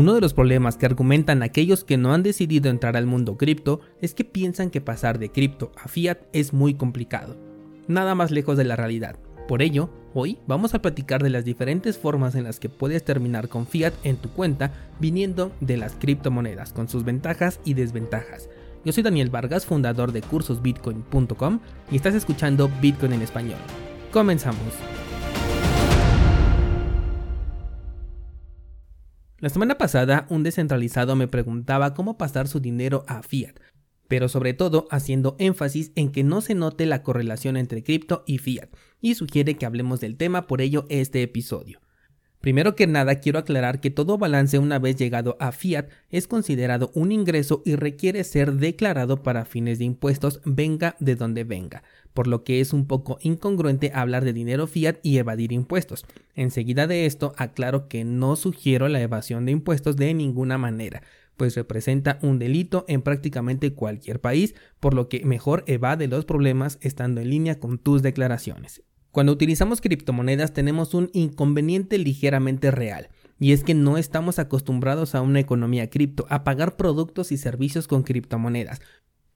Uno de los problemas que argumentan aquellos que no han decidido entrar al mundo cripto es que piensan que pasar de cripto a fiat es muy complicado. Nada más lejos de la realidad. Por ello, hoy vamos a platicar de las diferentes formas en las que puedes terminar con fiat en tu cuenta viniendo de las criptomonedas, con sus ventajas y desventajas. Yo soy Daniel Vargas, fundador de cursosbitcoin.com y estás escuchando Bitcoin en español. Comenzamos. La semana pasada un descentralizado me preguntaba cómo pasar su dinero a fiat, pero sobre todo haciendo énfasis en que no se note la correlación entre cripto y fiat, y sugiere que hablemos del tema, por ello este episodio. Primero que nada quiero aclarar que todo balance una vez llegado a fiat es considerado un ingreso y requiere ser declarado para fines de impuestos venga de donde venga, por lo que es un poco incongruente hablar de dinero fiat y evadir impuestos. Enseguida de esto aclaro que no sugiero la evasión de impuestos de ninguna manera, pues representa un delito en prácticamente cualquier país, por lo que mejor evade los problemas estando en línea con tus declaraciones. Cuando utilizamos criptomonedas tenemos un inconveniente ligeramente real, y es que no estamos acostumbrados a una economía cripto, a pagar productos y servicios con criptomonedas.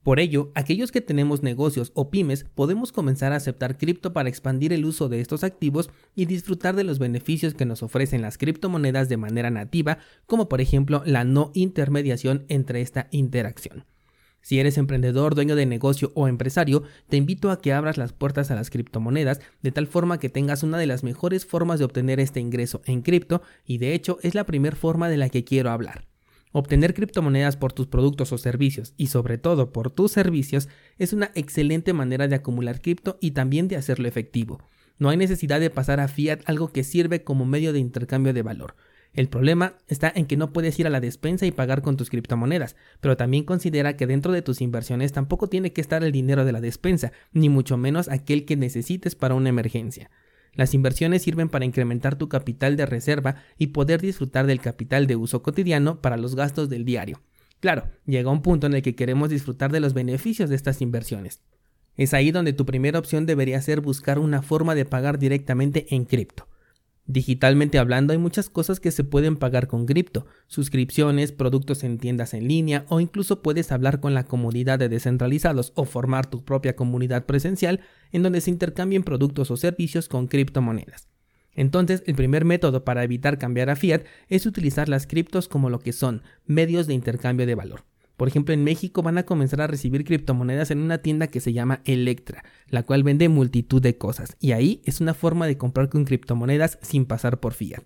Por ello, aquellos que tenemos negocios o pymes podemos comenzar a aceptar cripto para expandir el uso de estos activos y disfrutar de los beneficios que nos ofrecen las criptomonedas de manera nativa, como por ejemplo la no intermediación entre esta interacción. Si eres emprendedor, dueño de negocio o empresario, te invito a que abras las puertas a las criptomonedas de tal forma que tengas una de las mejores formas de obtener este ingreso en cripto y de hecho es la primera forma de la que quiero hablar. Obtener criptomonedas por tus productos o servicios y sobre todo por tus servicios es una excelente manera de acumular cripto y también de hacerlo efectivo. No hay necesidad de pasar a fiat algo que sirve como medio de intercambio de valor. El problema está en que no puedes ir a la despensa y pagar con tus criptomonedas, pero también considera que dentro de tus inversiones tampoco tiene que estar el dinero de la despensa, ni mucho menos aquel que necesites para una emergencia. Las inversiones sirven para incrementar tu capital de reserva y poder disfrutar del capital de uso cotidiano para los gastos del diario. Claro, llega un punto en el que queremos disfrutar de los beneficios de estas inversiones. Es ahí donde tu primera opción debería ser buscar una forma de pagar directamente en cripto. Digitalmente hablando, hay muchas cosas que se pueden pagar con cripto, suscripciones, productos en tiendas en línea o incluso puedes hablar con la comunidad de descentralizados o formar tu propia comunidad presencial en donde se intercambien productos o servicios con criptomonedas. Entonces, el primer método para evitar cambiar a fiat es utilizar las criptos como lo que son, medios de intercambio de valor. Por ejemplo, en México van a comenzar a recibir criptomonedas en una tienda que se llama Electra, la cual vende multitud de cosas, y ahí es una forma de comprar con criptomonedas sin pasar por fiat.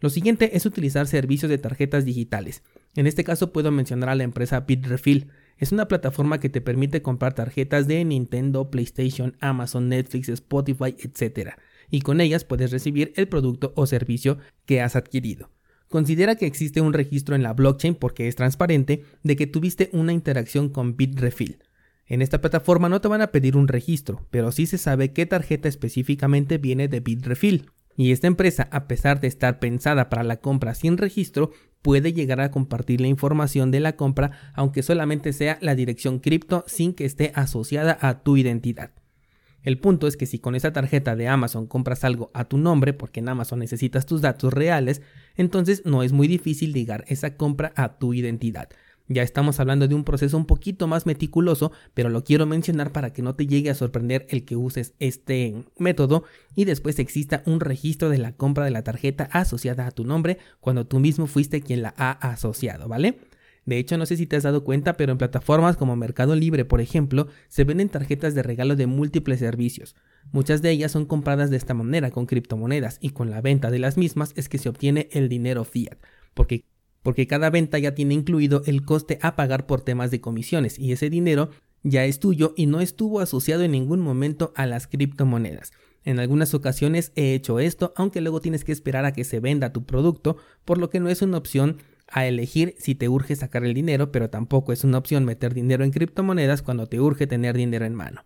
Lo siguiente es utilizar servicios de tarjetas digitales. En este caso puedo mencionar a la empresa Bitrefill. Es una plataforma que te permite comprar tarjetas de Nintendo, PlayStation, Amazon, Netflix, Spotify, etc. Y con ellas puedes recibir el producto o servicio que has adquirido. Considera que existe un registro en la blockchain porque es transparente de que tuviste una interacción con Bitrefill. En esta plataforma no te van a pedir un registro, pero sí se sabe qué tarjeta específicamente viene de Bitrefill. Y esta empresa, a pesar de estar pensada para la compra sin registro, puede llegar a compartir la información de la compra aunque solamente sea la dirección cripto sin que esté asociada a tu identidad. El punto es que si con esa tarjeta de Amazon compras algo a tu nombre, porque en Amazon necesitas tus datos reales, entonces no es muy difícil ligar esa compra a tu identidad. Ya estamos hablando de un proceso un poquito más meticuloso, pero lo quiero mencionar para que no te llegue a sorprender el que uses este método y después exista un registro de la compra de la tarjeta asociada a tu nombre cuando tú mismo fuiste quien la ha asociado, ¿vale? De hecho, no sé si te has dado cuenta, pero en plataformas como Mercado Libre, por ejemplo, se venden tarjetas de regalo de múltiples servicios. Muchas de ellas son compradas de esta manera, con criptomonedas, y con la venta de las mismas es que se obtiene el dinero fiat, porque, porque cada venta ya tiene incluido el coste a pagar por temas de comisiones, y ese dinero ya es tuyo y no estuvo asociado en ningún momento a las criptomonedas. En algunas ocasiones he hecho esto, aunque luego tienes que esperar a que se venda tu producto, por lo que no es una opción a elegir si te urge sacar el dinero, pero tampoco es una opción meter dinero en criptomonedas cuando te urge tener dinero en mano.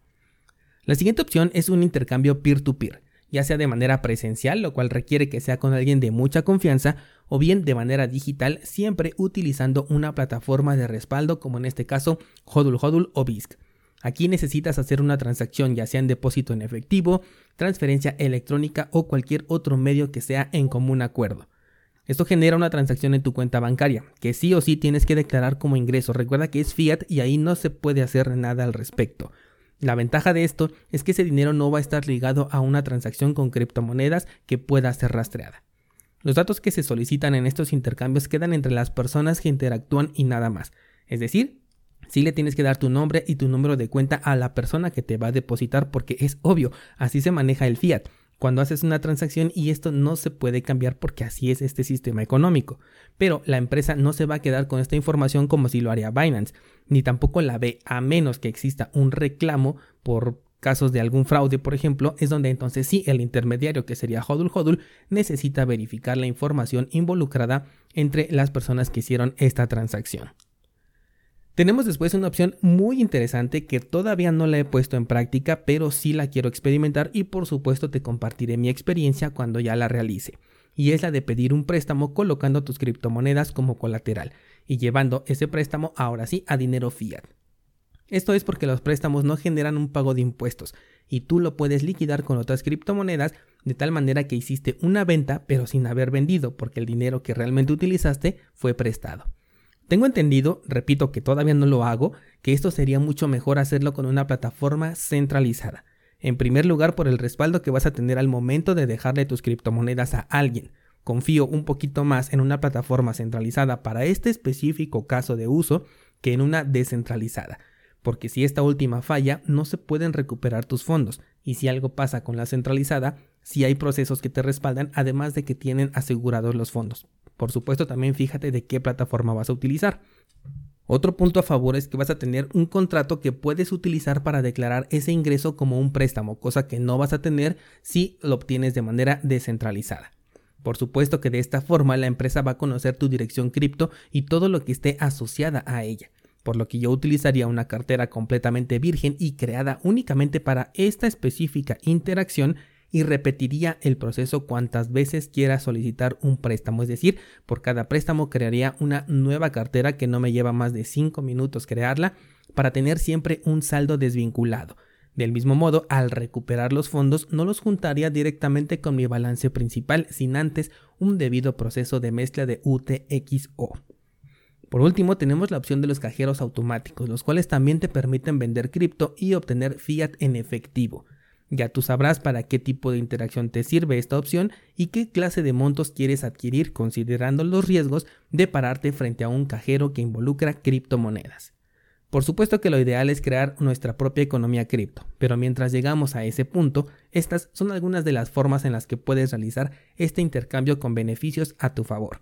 La siguiente opción es un intercambio peer-to-peer, ya sea de manera presencial, lo cual requiere que sea con alguien de mucha confianza, o bien de manera digital, siempre utilizando una plataforma de respaldo como en este caso Hodul Hodul o BISC. Aquí necesitas hacer una transacción ya sea en depósito en efectivo, transferencia electrónica o cualquier otro medio que sea en común acuerdo. Esto genera una transacción en tu cuenta bancaria, que sí o sí tienes que declarar como ingreso. Recuerda que es fiat y ahí no se puede hacer nada al respecto. La ventaja de esto es que ese dinero no va a estar ligado a una transacción con criptomonedas que pueda ser rastreada. Los datos que se solicitan en estos intercambios quedan entre las personas que interactúan y nada más. Es decir, sí le tienes que dar tu nombre y tu número de cuenta a la persona que te va a depositar porque es obvio, así se maneja el fiat cuando haces una transacción y esto no se puede cambiar porque así es este sistema económico. Pero la empresa no se va a quedar con esta información como si lo haría Binance, ni tampoco la ve a menos que exista un reclamo por casos de algún fraude, por ejemplo, es donde entonces sí el intermediario, que sería Hodul Hodul, necesita verificar la información involucrada entre las personas que hicieron esta transacción. Tenemos después una opción muy interesante que todavía no la he puesto en práctica, pero sí la quiero experimentar y por supuesto te compartiré mi experiencia cuando ya la realice. Y es la de pedir un préstamo colocando tus criptomonedas como colateral y llevando ese préstamo ahora sí a dinero fiat. Esto es porque los préstamos no generan un pago de impuestos y tú lo puedes liquidar con otras criptomonedas de tal manera que hiciste una venta pero sin haber vendido porque el dinero que realmente utilizaste fue prestado. Tengo entendido, repito que todavía no lo hago, que esto sería mucho mejor hacerlo con una plataforma centralizada. En primer lugar, por el respaldo que vas a tener al momento de dejarle tus criptomonedas a alguien. Confío un poquito más en una plataforma centralizada para este específico caso de uso que en una descentralizada, porque si esta última falla no se pueden recuperar tus fondos, y si algo pasa con la centralizada, si hay procesos que te respaldan, además de que tienen asegurados los fondos. Por supuesto, también fíjate de qué plataforma vas a utilizar. Otro punto a favor es que vas a tener un contrato que puedes utilizar para declarar ese ingreso como un préstamo, cosa que no vas a tener si lo obtienes de manera descentralizada. Por supuesto que de esta forma la empresa va a conocer tu dirección cripto y todo lo que esté asociada a ella, por lo que yo utilizaría una cartera completamente virgen y creada únicamente para esta específica interacción y repetiría el proceso cuantas veces quiera solicitar un préstamo. Es decir, por cada préstamo crearía una nueva cartera que no me lleva más de 5 minutos crearla para tener siempre un saldo desvinculado. Del mismo modo, al recuperar los fondos no los juntaría directamente con mi balance principal sin antes un debido proceso de mezcla de UTXO. Por último, tenemos la opción de los cajeros automáticos, los cuales también te permiten vender cripto y obtener fiat en efectivo. Ya tú sabrás para qué tipo de interacción te sirve esta opción y qué clase de montos quieres adquirir considerando los riesgos de pararte frente a un cajero que involucra criptomonedas. Por supuesto que lo ideal es crear nuestra propia economía cripto, pero mientras llegamos a ese punto, estas son algunas de las formas en las que puedes realizar este intercambio con beneficios a tu favor.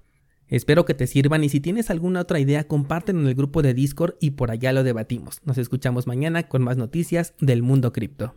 Espero que te sirvan y si tienes alguna otra idea compártelo en el grupo de Discord y por allá lo debatimos. Nos escuchamos mañana con más noticias del mundo cripto.